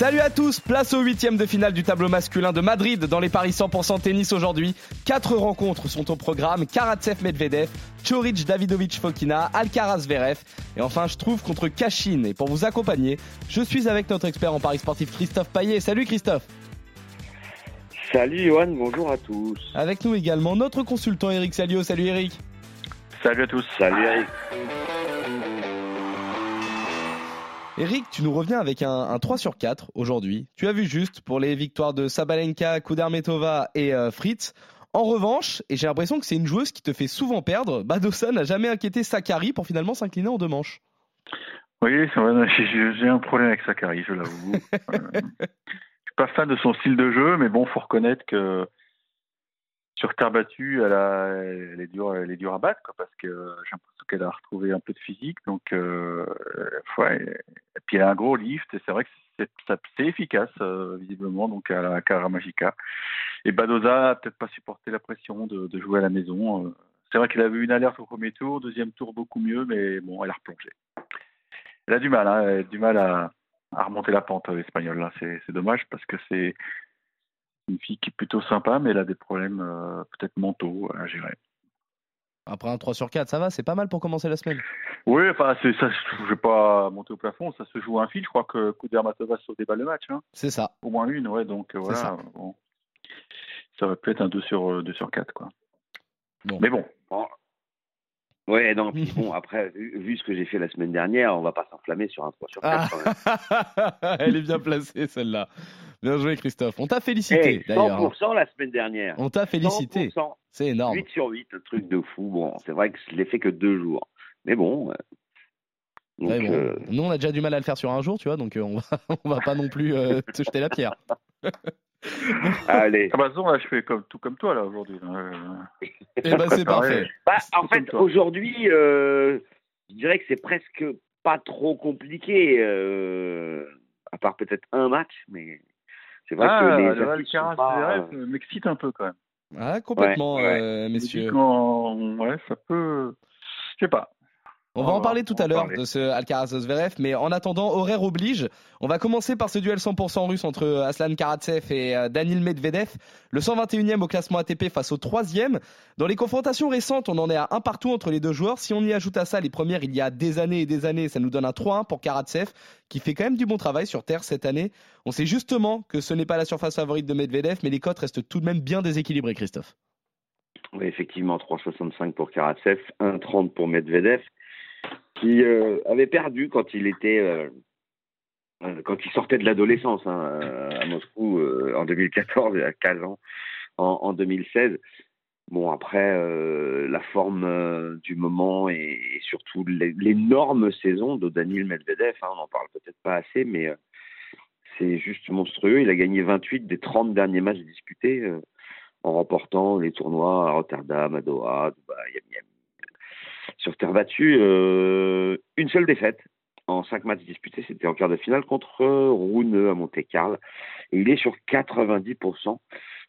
Salut à tous, place au huitième de finale du tableau masculin de Madrid dans les paris 100% tennis aujourd'hui. Quatre rencontres sont au programme, Karatsev Medvedev, Choric Davidovic Fokina, Alcaraz Zverev et enfin je trouve contre Kashin. Et pour vous accompagner, je suis avec notre expert en paris sportif Christophe Paillet. Salut Christophe Salut Johan, bonjour à tous. Avec nous également notre consultant Eric Salio. Salut Eric Salut à tous. Salut Eric. Eric, tu nous reviens avec un, un 3 sur 4 aujourd'hui. Tu as vu juste pour les victoires de Sabalenka, Kudermetova et euh, Fritz. En revanche, et j'ai l'impression que c'est une joueuse qui te fait souvent perdre, Badosa n'a jamais inquiété Sakari pour finalement s'incliner en deux manches. Oui, j'ai j'ai un problème avec Sakari, je l'avoue. Euh, je suis pas fan de son style de jeu, mais bon, faut reconnaître que sur terre battue, elle, est dure, elle est dure à battre, parce que j'ai l'impression qu'elle a retrouvé un peu de physique, donc euh, ouais, et puis elle a un gros lift, et c'est vrai que c'est efficace euh, visiblement, donc à la Cara Magica. Et Badoza a peut-être pas supporté la pression de, jouer à la maison. euh. C'est vrai qu'elle avait eu une alerte au premier tour, deuxième tour beaucoup mieux, mais bon, elle a replongé. Elle a du mal, hein, du mal à, remonter la pente, euh, l'espagnole. Là, c'est dommage parce que c'est une fille qui est plutôt sympa, mais elle a des problèmes peut-être mentaux à gérer. Après un 3 sur 4, ça va, c'est pas mal pour commencer la semaine. Oui, enfin, c'est ça. Je vais pas monter au plafond. Ça se joue un fil. Je crois que Kudermatova sauve des balles le match. Hein. C'est ça. Au moins une, ouais. Donc euh, C'est voilà. ça. Bon. Ça va peut-être un 2 sur euh, 2 sur 4 quoi. Bon. Mais bon. Bon. Ouais, non, puis bon, après, vu, vu ce que j'ai fait la semaine dernière, on va pas s'enflammer sur un 3 sur 4. Ah. quand même. Elle est bien placée celle-là. Bien joué Christophe. On t'a félicité Eh, d'ailleurs. hein. 100% la semaine dernière. On t'a félicité. 100%. C'est énorme. 8 sur 8, un truc de fou. Bon, c'est vrai que je l'ai fait que deux jours. Mais bon. euh, Donc, Ouais, bon, euh, Nous, on a déjà du mal à le faire sur un jour, tu vois, donc euh, on va, on va pas non plus euh, te jeter la pierre. allez. Ah bah non, là, je fais comme tout comme toi là aujourd'hui. Euh, Et bah, c'est parfait. Bah, en fait, aujourd'hui, euh, je dirais que c'est presque pas trop compliqué, euh, à part peut-être un match, mais c'est vrai Ah, que les le Alcaraz pas, Zverev, m'excite un peu quand même. Ah, complètement, Ouais, ouais. euh, dis messieurs. qu'en- ouais, ça peut. Je sais pas. On va en parler tout à l'heure de ce Alcaraz Zverev, mais en attendant, horaire oblige. On va commencer par ce duel 100% russe entre Aslan Karatsev et euh, Danil Medvedev, le 121e au classement ATP face au 3e. Dans les confrontations récentes, on en est à un partout entre les deux joueurs. Si on y ajoute à ça les premières il y a des années et des années, ça nous donne un 3-1 pour Karatsev, qui fait quand même du bon travail sur terre cette année. On sait justement que ce n'est pas la surface favorite de Medvedev, mais les cotes restent tout de même bien déséquilibrées, Christophe. Oui, effectivement, 3,65 pour Karatsev, 1,30 pour Medvedev, qui euh, avait perdu quand il était, euh, euh, quand il sortait de l'adolescence hein, à Moscou en 2014, il y a 15 ans, en, en 2016. Bon, après, la forme du moment et, surtout l'é- l'énorme saison de Daniil Medvedev, hein, on n'en parle peut-être pas assez, mais c'est juste monstrueux. Il a gagné 28 des 30 derniers matchs disputés. en remportant les tournois à Rotterdam, à Doha, à Dubaï, à Miami. Sur terre battue, euh, une seule défaite en cinq matchs disputés, c'était en quart de finale contre Rune à Monte-Carlo. Et il est sur 90%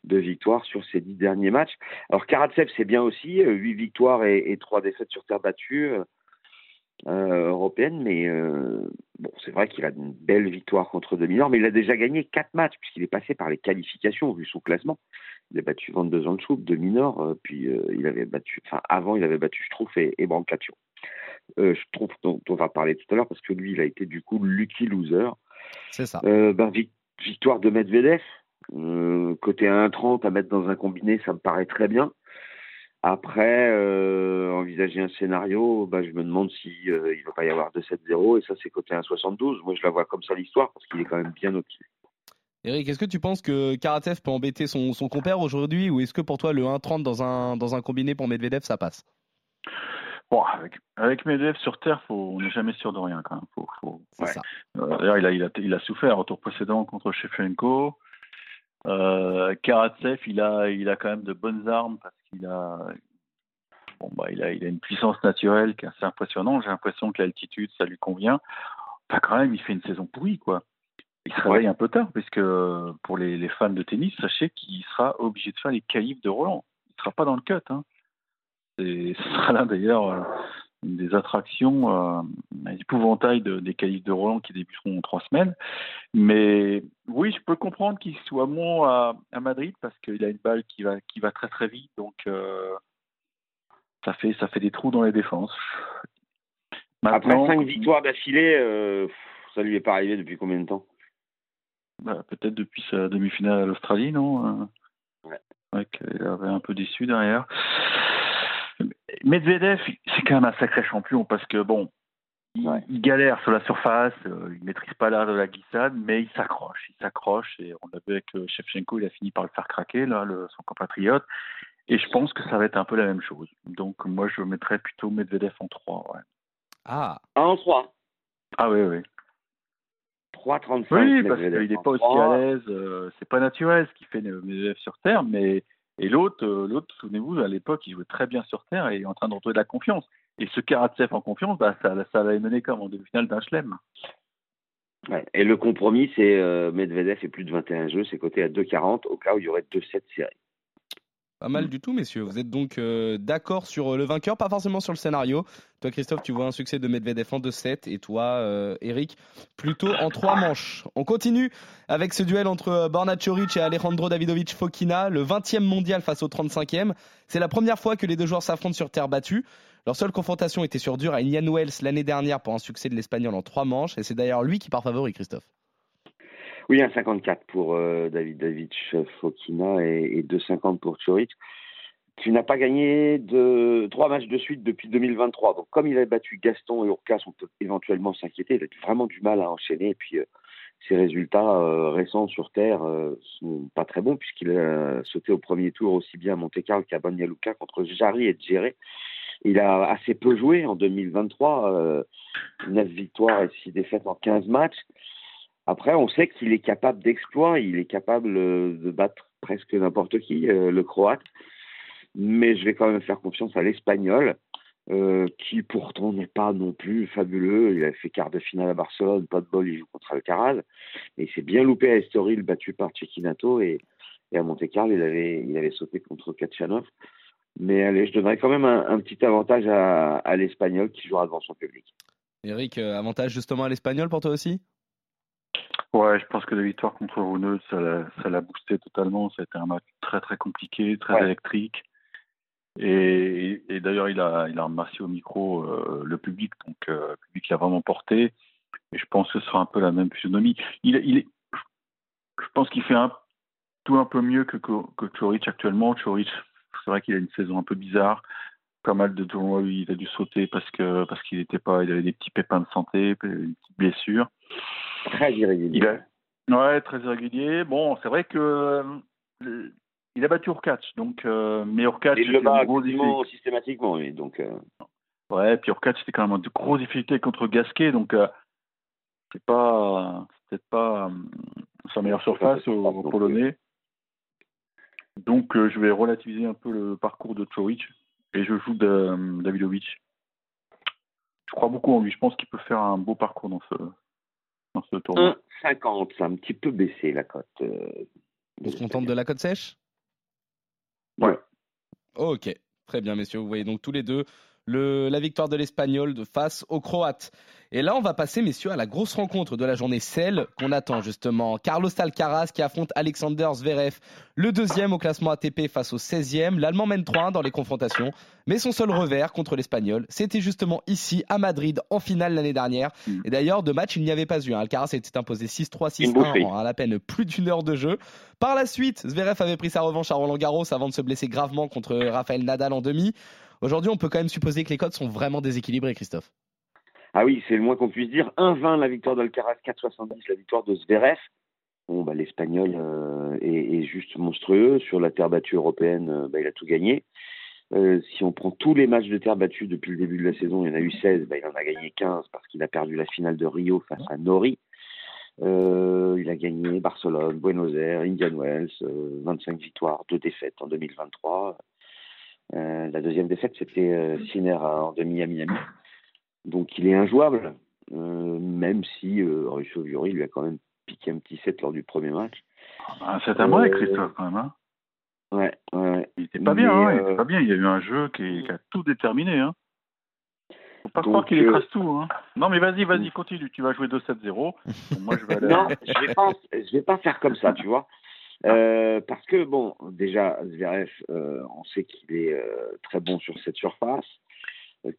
de victoires sur ses dix derniers matchs. Alors Karatsev, c'est bien aussi, euh, huit victoires et trois défaites sur terre battue euh, européenne, mais euh, bon, c'est vrai qu'il a une belle victoire contre de mineurs, mais il a déjà gagné quatre matchs puisqu'il est passé par les qualifications vu son classement. Il a battu 22 ans de Schoup, de mineurs, euh, puis euh, il avait battu, enfin avant il avait battu Schtroumpf et, et Brancaccio. Schtroumpf dont on va parler tout à l'heure parce que lui il a été du coup lucky loser. C'est ça. Ben, vic- victoire de Medvedev, côté 1,30 à mettre dans un combiné, ça me paraît très bien. Après, euh, envisager un scénario, ben, je me demande si euh, il va pas y avoir 2-7-0 et ça c'est côté 1,72. Moi je la vois comme ça l'histoire parce qu'il est quand même bien au-dessus. Eric, est-ce que tu penses que Karatev peut embêter son, son compère aujourd'hui ou est-ce que pour toi le 1-30 dans un, dans un combiné pour Medvedev ça passe? Bon, avec, avec Medvedev sur terre, faut, on n'est jamais sûr de rien quand même. Faut, faut, C'est Ouais. ça. Euh, D'ailleurs, il a, il, a, il a souffert au tour précédent contre Shevchenko. Euh, Karatsev, il a, il a quand même de bonnes armes parce qu'il a, bon, bah, il a, il a une puissance naturelle qui est assez impressionnante. J'ai l'impression que l'altitude, ça lui convient. enfin, quand même, il fait une saison pourrie, quoi. Il se réveille un peu tard, parce que pour les, les fans de tennis, sachez qu'il sera obligé de faire les qualifs de Roland. Il ne sera pas dans le cut. Hein. Et ce sera là d'ailleurs euh, des attractions, euh, épouvantail de, des qualifs de Roland qui débuteront en trois semaines. Mais oui, je peux comprendre qu'il soit bon à, à Madrid parce qu'il a une balle qui va, qui va très très vite. Donc euh, ça, fait, ça fait des trous dans les défenses. Maintenant, Après cinq victoires d'affilée, euh, ça lui est pas arrivé depuis combien de temps? Bah, Peut-être depuis sa demi-finale à l'Australie, non? Ouais. ouais il avait un peu déçu derrière. Medvedev, c'est quand même un sacré champion parce que bon, il, Ouais. il galère sur la surface, euh, il maîtrise pas l'art de la glissade, mais il s'accroche, il s'accroche et on l'a vu avec euh, Shevchenko, il a fini par le faire craquer là, le, son compatriote. Et je pense que ça va être un peu la même chose. Donc moi je mettrais plutôt Medvedev en 3. Ouais. Ah, 1 en 3. Ah oui, oui. 3,35. Oui, parce qu'il n'est pas aussi trois. à l'aise. euh, c'est pas naturel ce qu'il fait Medvedev sur terre, mais et l'autre, euh, l'autre, souvenez-vous, à l'époque, il jouait très bien sur terre et est en train de retrouver de la confiance. Et ce Karatsev en confiance, bah, ça, ça l'a mené comme en demi-finale d'un chelem. Et le compromis, c'est euh, Medvedev et plus de 21 jeux, c'est coté à 2,40 au cas où il y aurait 2-7 séries. Pas mal du tout, messieurs. Vous êtes donc euh, d'accord sur euh, le vainqueur, pas forcément sur le scénario. Toi, Christophe, tu vois un succès de Medvedev en 2-7 et toi, euh, Eric, plutôt en 3 manches. On continue avec ce duel entre Borna Coric et Alejandro Davidovic Fokina, le 20e mondial face au 35e. C'est la première fois que les deux joueurs s'affrontent sur terre battue. Leur seule confrontation était sur dur à Indian Wells l'année dernière pour un succès de l'Espagnol en 3 manches et c'est d'ailleurs lui qui part favori, Christophe. Oui, un 54 pour euh, David David Fokina et, et 2,50 pour Choric. Tu n'as pas gagné trois matchs de suite depuis 2023. Donc, comme il a battu Gaston et Urcas, on peut éventuellement s'inquiéter. Il a vraiment du mal à enchaîner. Et puis, euh, ses résultats euh, récents sur terre euh, sont pas très bons puisqu'il a sauté au premier tour aussi bien à Monte-Carlo qu'à Banja Luka contre Jarry et Djéré. Il a assez peu joué en 2023, euh, 9 victoires et 6 défaites en 15 matchs. Après, on sait qu'il est capable d'exploits, il est capable euh, de battre presque n'importe qui, euh, le Croate. Mais je vais quand même faire confiance à l'Espagnol, euh, qui pourtant n'est pas non plus fabuleux. Il a fait quart de finale à Barcelone, pas de bol, il joue contre Alcaraz. Mais il s'est bien loupé à Estoril, battu par Cecchinato, et, à Monte-Carlo, il avait, il avait sauté contre Kachanov. Mais allez, je donnerais quand même un, petit avantage à, à l'Espagnol qui jouera devant son public. Eric, avantage justement à l'Espagnol pour toi aussi? Ouais, je pense que la victoire contre Runeux, ça l'a, ça l'a boosté totalement. Ça a été un match très très compliqué, très Ouais. électrique. Et, et d'ailleurs, il a, il a remercié au micro euh, le public, donc euh, le public l'a vraiment porté. Et je pense que ce sera un peu la même physionomie. Il, il est, je pense qu'il fait un, tout un peu mieux que, que, que Choric actuellement. Choric, c'est vrai qu'il a une saison un peu bizarre. Pas mal de tournois où il a dû sauter parce que parce qu'il était pas, il avait des petits pépins de santé, une petite blessure. Très irrégulier. Il a... Ouais, très irrégulier. Bon, c'est vrai que il a battu Urkac, donc euh, mais Urkac Il le bat difficulté. systématiquement, oui. Donc, euh, Ouais, puis Urkac c'était quand même une grosse difficulté contre Gasquet, donc euh, c'est pas peut-être pas euh, sa meilleure surface Pas au, surface au non plus. Polonais. Donc euh, je vais relativiser un peu le parcours de Choric et je joue de, Davidovic. Je crois beaucoup en lui. Je pense qu'il peut faire un beau parcours dans ce dans ce tournoi. 1,50, ça a un petit peu baissé la cote. euh, On se contente de la cote sèche? Ouais. Ok, très bien messieurs. Vous voyez donc tous les deux le, la victoire de l'Espagnol de face aux Croates. Et là, on va passer, messieurs, à la grosse rencontre de la journée, celle qu'on attend justement. Carlos Alcaraz qui affronte Alexander Zverev, le deuxième au classement ATP face au 16e. L'Allemand mène 3-1 dans les confrontations, mais son seul revers contre l'Espagnol, c'était justement ici, à Madrid, en finale l'année dernière. Mm. Et d'ailleurs, de match, il n'y avait pas eu. hein. Alcaraz s'était imposé 6-3, Une boucherie. 6-1 en à la peine plus d'une heure de jeu. Par la suite, Zverev avait pris sa revanche à Roland Garros avant de se blesser gravement contre Rafael Nadal en demi. Aujourd'hui, on peut quand même supposer que les codes sont vraiment déséquilibrés, Christophe. Ah oui, c'est le moins qu'on puisse dire. 1,20 la victoire d'Alcaraz, 4,70 la victoire de Zverev. Bon, bah, l'Espagnol euh, est, juste monstrueux. Sur la terre battue européenne, euh, bah, il a tout gagné. Euh, si on prend tous les matchs de terre battue depuis le début de la saison, il y en a eu 16, bah, il en a gagné 15 parce qu'il a perdu la finale de Rio face à Nori. Il a gagné Barcelone, Buenos Aires, Indian Wells, euh, 25 victoires, 2 défaites en 2023. Euh, la deuxième défaite, c'était euh, Sinner en demi à Miami. Donc il est injouable. euh, même si euh, Russo Viori lui a quand même piqué un petit set lors du premier match. Un 7 à break, Euh, Christophe, quand même. Hein. Ouais, ouais. Il était pas Mais, bien, hein, il était pas bien. Il y a eu un jeu qui, qui a tout déterminé. Hein. Faut pas Donc, croire qu'il écrase tout. Hein. Non, mais vas-y, vas-y, continue. Tu vas jouer 2-7-0. Bon, moi, je vais aller. Non, je vais pas, je vais pas faire comme ça, tu vois. Euh, parce que bon, déjà Zverev, euh, on sait qu'il est euh, très bon sur cette surface,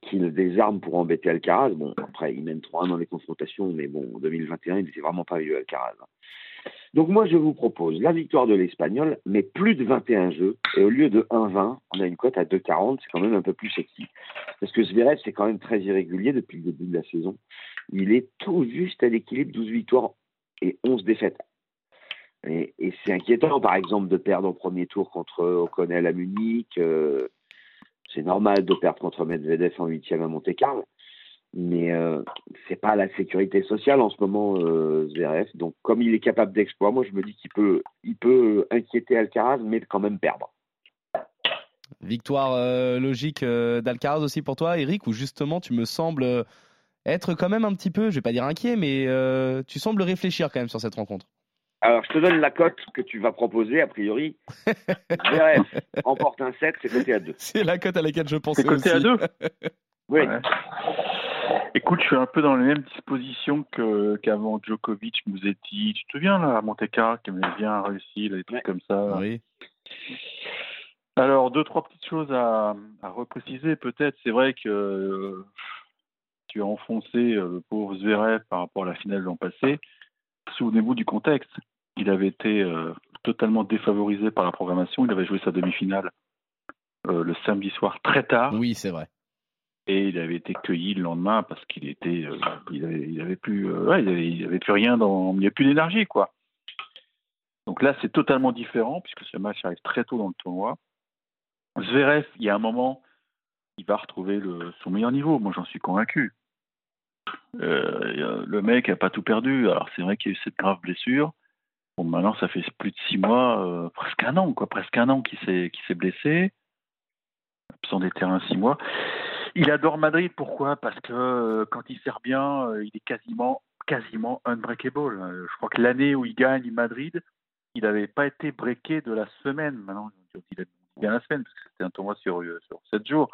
qu'il a des pour embêter Alcaraz. Bon, après il mène 3-1 dans les confrontations, mais bon, en 2021, il n'était vraiment pas vieux Alcaraz. Donc moi, je vous propose la victoire de l'Espagnol, mais plus de 21 jeux, et au lieu de 1-20, on a une cote à 2-40, c'est quand même un peu plus sexy. Parce que Zverev, c'est quand même très irrégulier depuis le début de la saison. Il est tout juste à l'équilibre, 12 victoires et 11 défaites. Et, c'est inquiétant, par exemple, de perdre au premier tour contre O'Connell à Munich. euh, c'est normal de perdre contre Medvedev en huitième à Monte-Carlo. Mais euh, c'est pas la sécurité sociale en ce moment, euh, Zverev. Donc, comme il est capable d'exploit, moi, je me dis qu'il peut, il peut inquiéter Alcaraz, mais quand même perdre. Victoire euh, logique euh, d'Alcaraz aussi pour toi, Eric, où justement tu me sembles euh, être quand même un petit peu, je vais pas dire inquiet, mais euh, tu sembles réfléchir quand même sur cette rencontre. Alors, je te donne la cote que tu vas proposer, a priori. Zverev remporte un 7, c'est coté à 2. C'est la cote à laquelle je pensais C'est côté à aussi. 2 Oui. Ouais. Écoute, je suis un peu dans les mêmes dispositions que, qu'avant Djokovic, Musetti. Tu te souviens, là, à Monte-Carlo, qui avait bien réussi, là, des trucs Ouais. comme ça? Oui. Alors, deux, trois petites choses à, à repréciser, peut-être. C'est vrai que euh, tu as enfoncé euh, le pauvre Zverev par rapport à la finale de l'an passé. Souvenez-vous du contexte. Il avait été euh, totalement défavorisé par la programmation. Il avait joué sa demi-finale euh, le samedi soir très tard Oui, c'est vrai. et il avait été cueilli le lendemain parce qu'il était, euh, il, avait, il avait plus, ouais, il avait, il avait plus rien dans, il n'y a plus d'énergie quoi. Donc là, c'est totalement différent puisque ce match arrive très tôt dans le tournoi. Zverev, il y a un moment, il va retrouver le, son meilleur niveau. Moi, j'en suis convaincu. Euh, le mec a pas tout perdu. Alors c'est vrai qu'il y a eu cette grave blessure. Bon, maintenant, ça fait plus de six mois, euh, presque un an, quoi, presque un an qu'il s'est, qu'il s'est blessé, absent des terrains six mois. Il adore Madrid, pourquoi? Parce que euh, quand il sert bien, euh, il est quasiment, quasiment unbreakable. Je crois que l'année où il gagne Madrid, il n'avait pas été breaké de la semaine. Maintenant, il a bien la semaine, parce que c'était un tournoi sur, sur 7 jours.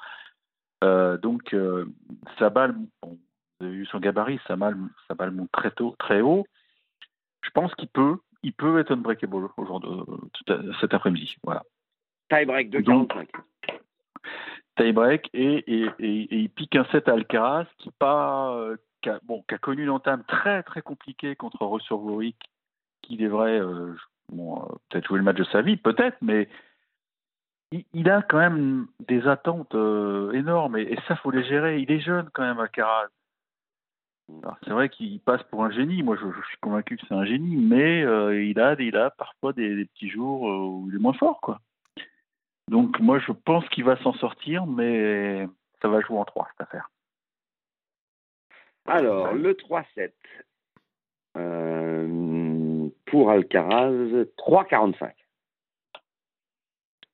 Donc, sa balle, vous avez vu son gabarit, sa balle, sa balle monte très, tôt, très haut. Je pense qu'il peut, il peut être unbreakable aujourd'hui, euh, cet après-midi. Voilà Tie break de Donc, 45. tie-break et, et, et- et il pique un set à Alcaraz qui, pas, euh, qui, a, bon, qui a connu une entame très très compliquée contre Russell qui devrait euh, bon, euh, peut-être jouer le match de sa vie, peut-être, mais il, il a quand même des attentes énormes et, et ça faut les gérer. Il est jeune quand même Alcaraz. Alors, C'est vrai qu'il passe pour un génie. Moi, je, je suis convaincu que c'est un génie, mais euh, il a, il a parfois des, des petits jours euh, où il est moins fort, quoi. Donc moi je pense qu'il va s'en sortir, mais ça va jouer en 3 cette affaire. Alors, le 3-7. Euh, pour Alcaraz, 3,45.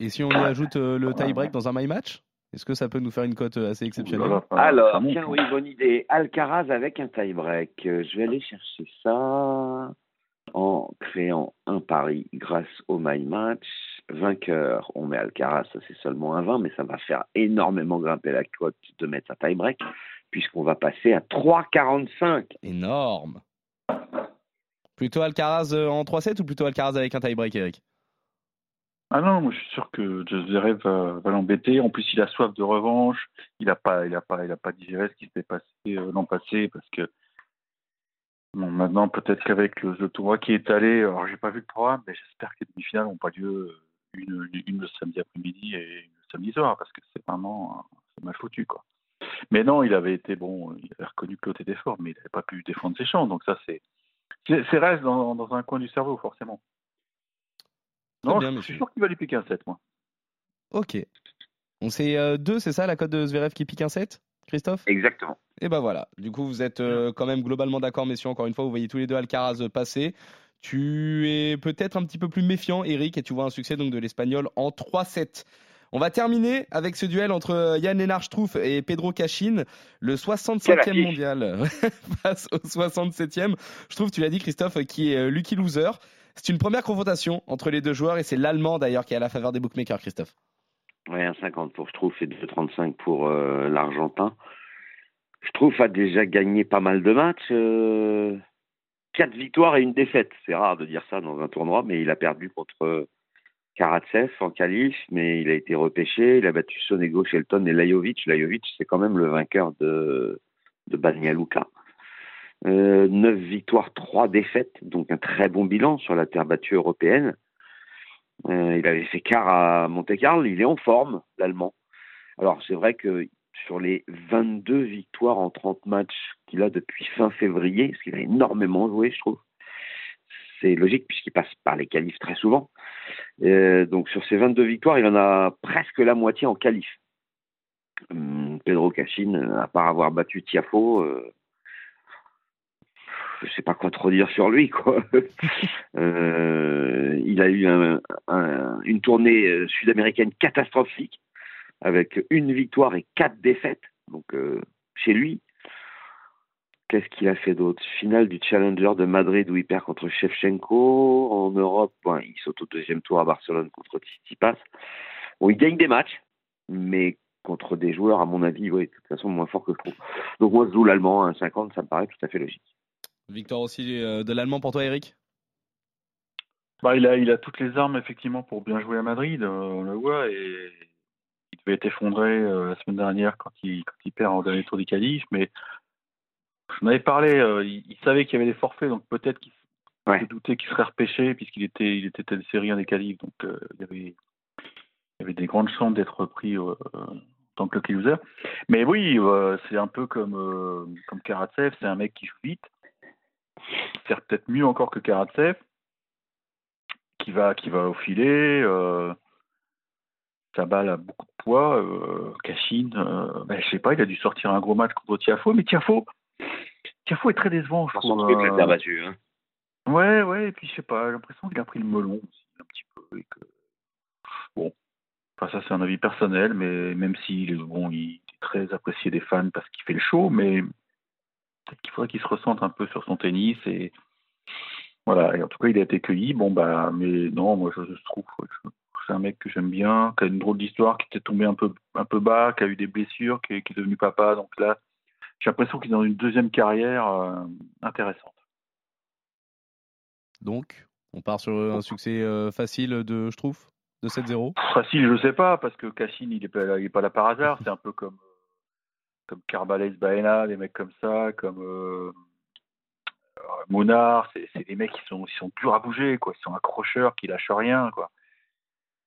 Et si on y ajoute euh, le tie-break dans un my match, est-ce que ça peut nous faire une cote euh, assez exceptionnelle Alors, tiens, hein. oui, bonne idée. Alcaraz avec un tie-break. Euh, Je vais aller chercher ça en créant un pari grâce au My Match. Vainqueur, on met Alcaraz, ça c'est seulement un 20, mais ça va faire énormément grimper la cote de mettre un tie-break, puisqu'on va passer à 3,45. Énorme. Plutôt Alcaraz euh, en 3-7 ou plutôt Alcaraz avec un tie-break, Eric? Ah non, je suis sûr que Zverev va, va l'embêter. En plus, il a soif de revanche. Il n'a pas, il a pas, il a pas digéré ce qui s'était passé euh, l'an passé parce que bon, maintenant peut-être qu'avec le, tournoi qui est allé, alors j'ai pas vu le programme, mais j'espère que les demi-finales n'ont pas lieu euh, une, une le samedi après-midi et une le samedi soir parce que c'est vraiment euh, mal foutu quoi. Mais non, il avait été bon, il avait reconnu que l'autre était fort, mais il n'avait pas pu défendre ses chances. Donc ça c'est, c'est reste dans un coin du cerveau forcément. Non, bien, je suis sûr qu'il va lui piquer un 7, moi. Ok. On sait 2, c'est ça la cote de Zverev qui pique un 7 Christophe? Exactement. Et ben voilà. Du coup, vous êtes euh, quand même globalement d'accord, messieurs. Encore une fois, vous voyez tous les deux Alcaraz euh, passer. Tu es peut-être un petit peu plus méfiant, Eric, et tu vois un succès donc de l'Espagnol en 3-7. On va terminer avec ce duel entre Yann Lennart Struff et Pedro Cachin, le 65e mondial face au 67e. Je trouve, tu l'as dit Christophe, qui est Lucky Loser. C'est une première confrontation entre les deux joueurs et c'est l'Allemand d'ailleurs qui est à la faveur des bookmakers, Christophe. Oui, 1,50 pour Struff et 2,35 pour euh, l'Argentin. Struff a déjà gagné pas mal de matchs. Euh, quatre victoires et une défaite. C'est rare de dire ça dans un tournoi, mais il a perdu contre Karatsev en qualif, mais il a été repêché. Il a battu Sonego, Shelton et Lajovic. Lajovic, c'est quand même le vainqueur de, de Banja Luka. Euh, 9 victoires, 3 défaites, donc un très bon bilan sur la terre battue européenne. Euh, il avait fait quart à Monte-Carlo, il est en forme, l'Allemand. Alors c'est vrai que sur les 22 victoires en 30 matchs qu'il a depuis fin février, parce qu'il a énormément joué, je trouve, c'est logique puisqu'il passe par les qualifs très souvent. Euh, donc sur ces 22 victoires, il en a presque la moitié en qualif. Hum, Pedro Cachin, à part avoir battu Tiafo, euh, je sais pas quoi trop dire sur lui quoi. euh, il a eu un, un, une tournée euh, sud-américaine catastrophique avec une victoire et quatre défaites. Donc euh, chez lui, qu'est-ce qu'il a fait d'autre? Finale du Challenger de Madrid où il perd contre Shevchenko. En Europe, bon, il saute au deuxième tour à Barcelone contre Tsitsipas. Bon, il gagne des matchs, mais contre des joueurs, à mon avis, oui, de toute façon, moins fort que je trouve. Donc moi, je joue l'allemand à 1,50, ça me paraît tout à fait logique. Victoire aussi euh, de l'allemand pour toi, Eric? Bah, il, a, il a toutes les armes, effectivement, pour bien jouer à Madrid, euh, on le voit, et il devait être effondré euh, la semaine dernière quand il, quand il perd en dernier tour du qualif, mais je m'avais parlé, il, il, savait qu'il y avait des forfaits, donc peut-être qu'il ouais. se doutait qu'il serait repêché, puisqu'il était, il était telle série en des qualifs, donc il, y avait, il y avait des grandes chances d'être pris en tant que lucky loser. Mais oui, c'est un peu comme, comme Karatsev, c'est un mec qui joue vite, faire peut-être mieux encore que Karatsev, qui va, qui va au filet. Euh, sa balle a beaucoup de poids. Euh, Cachine, euh, ben, je sais pas, il a dû sortir un gros match contre Tiafo, mais Tiafo, Tiafo est très décevant, je trouve. Truc, euh... battu, hein. Ouais, ouais, et puis je sais pas, j'ai l'impression qu'il a pris le melon aussi, un petit peu. Et que... Bon, enfin, ça c'est un avis personnel, mais même s'il bon, il est très apprécié des fans parce qu'il fait le show, mais peut-être qu'il faudrait qu'il se ressente un peu sur son tennis et voilà. Et en tout cas, il a été cueilli. Bon bah, mais non, moi je, je trouve, c'est un mec que j'aime bien, qui a une drôle d'histoire, qui était tombé un peu un peu bas, qui a eu des blessures, qui est, qui est devenu papa. Donc là, j'ai l'impression qu'il est dans une deuxième carrière euh, intéressante. Donc, on part sur un succès euh, facile de, je trouve, de 7-0. Facile, je sais pas, parce que Cassine, il est pas, il est pas là par hasard. C'est un peu comme comme Carbales Baena, des mecs comme ça, comme euh, Monard, c'est des mecs qui sont, qui sont durs à bouger, quoi. Ils sont accrocheurs, qui lâchent rien, quoi.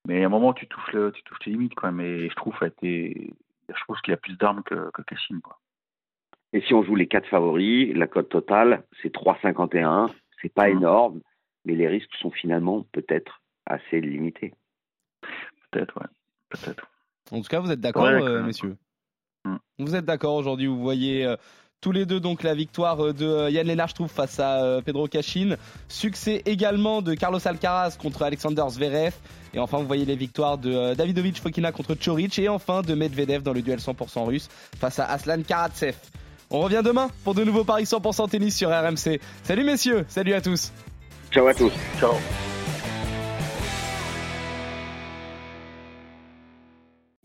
Mais à un moment, tu touches, le, tu touches tes limites, quoi. Mais je trouve, été, je trouve qu'il a plus d'armes que, que Cassim, quoi. Et si on joue les quatre favoris, la cote totale, c'est 3,51. C'est pas mmh. énorme, mais les risques sont finalement peut-être assez limités. Peut-être, ouais. Peut-être. En tout cas, vous êtes d'accord, ouais, euh, messieurs vous êtes d'accord aujourd'hui Vous voyez euh, tous les deux donc la victoire euh, de euh, Yann Lennart, face à Pedro Cachin. Succès également de Carlos Alcaraz contre Alexander Zverev. Et enfin, vous voyez les victoires de euh, Davidovic Fokina contre Choric. Et enfin de Medvedev dans le duel 100% russe face à Aslan Karatsev. On revient demain pour de nouveaux paris 100% tennis sur RMC. Salut messieurs, salut à tous. Ciao à tous. Ciao.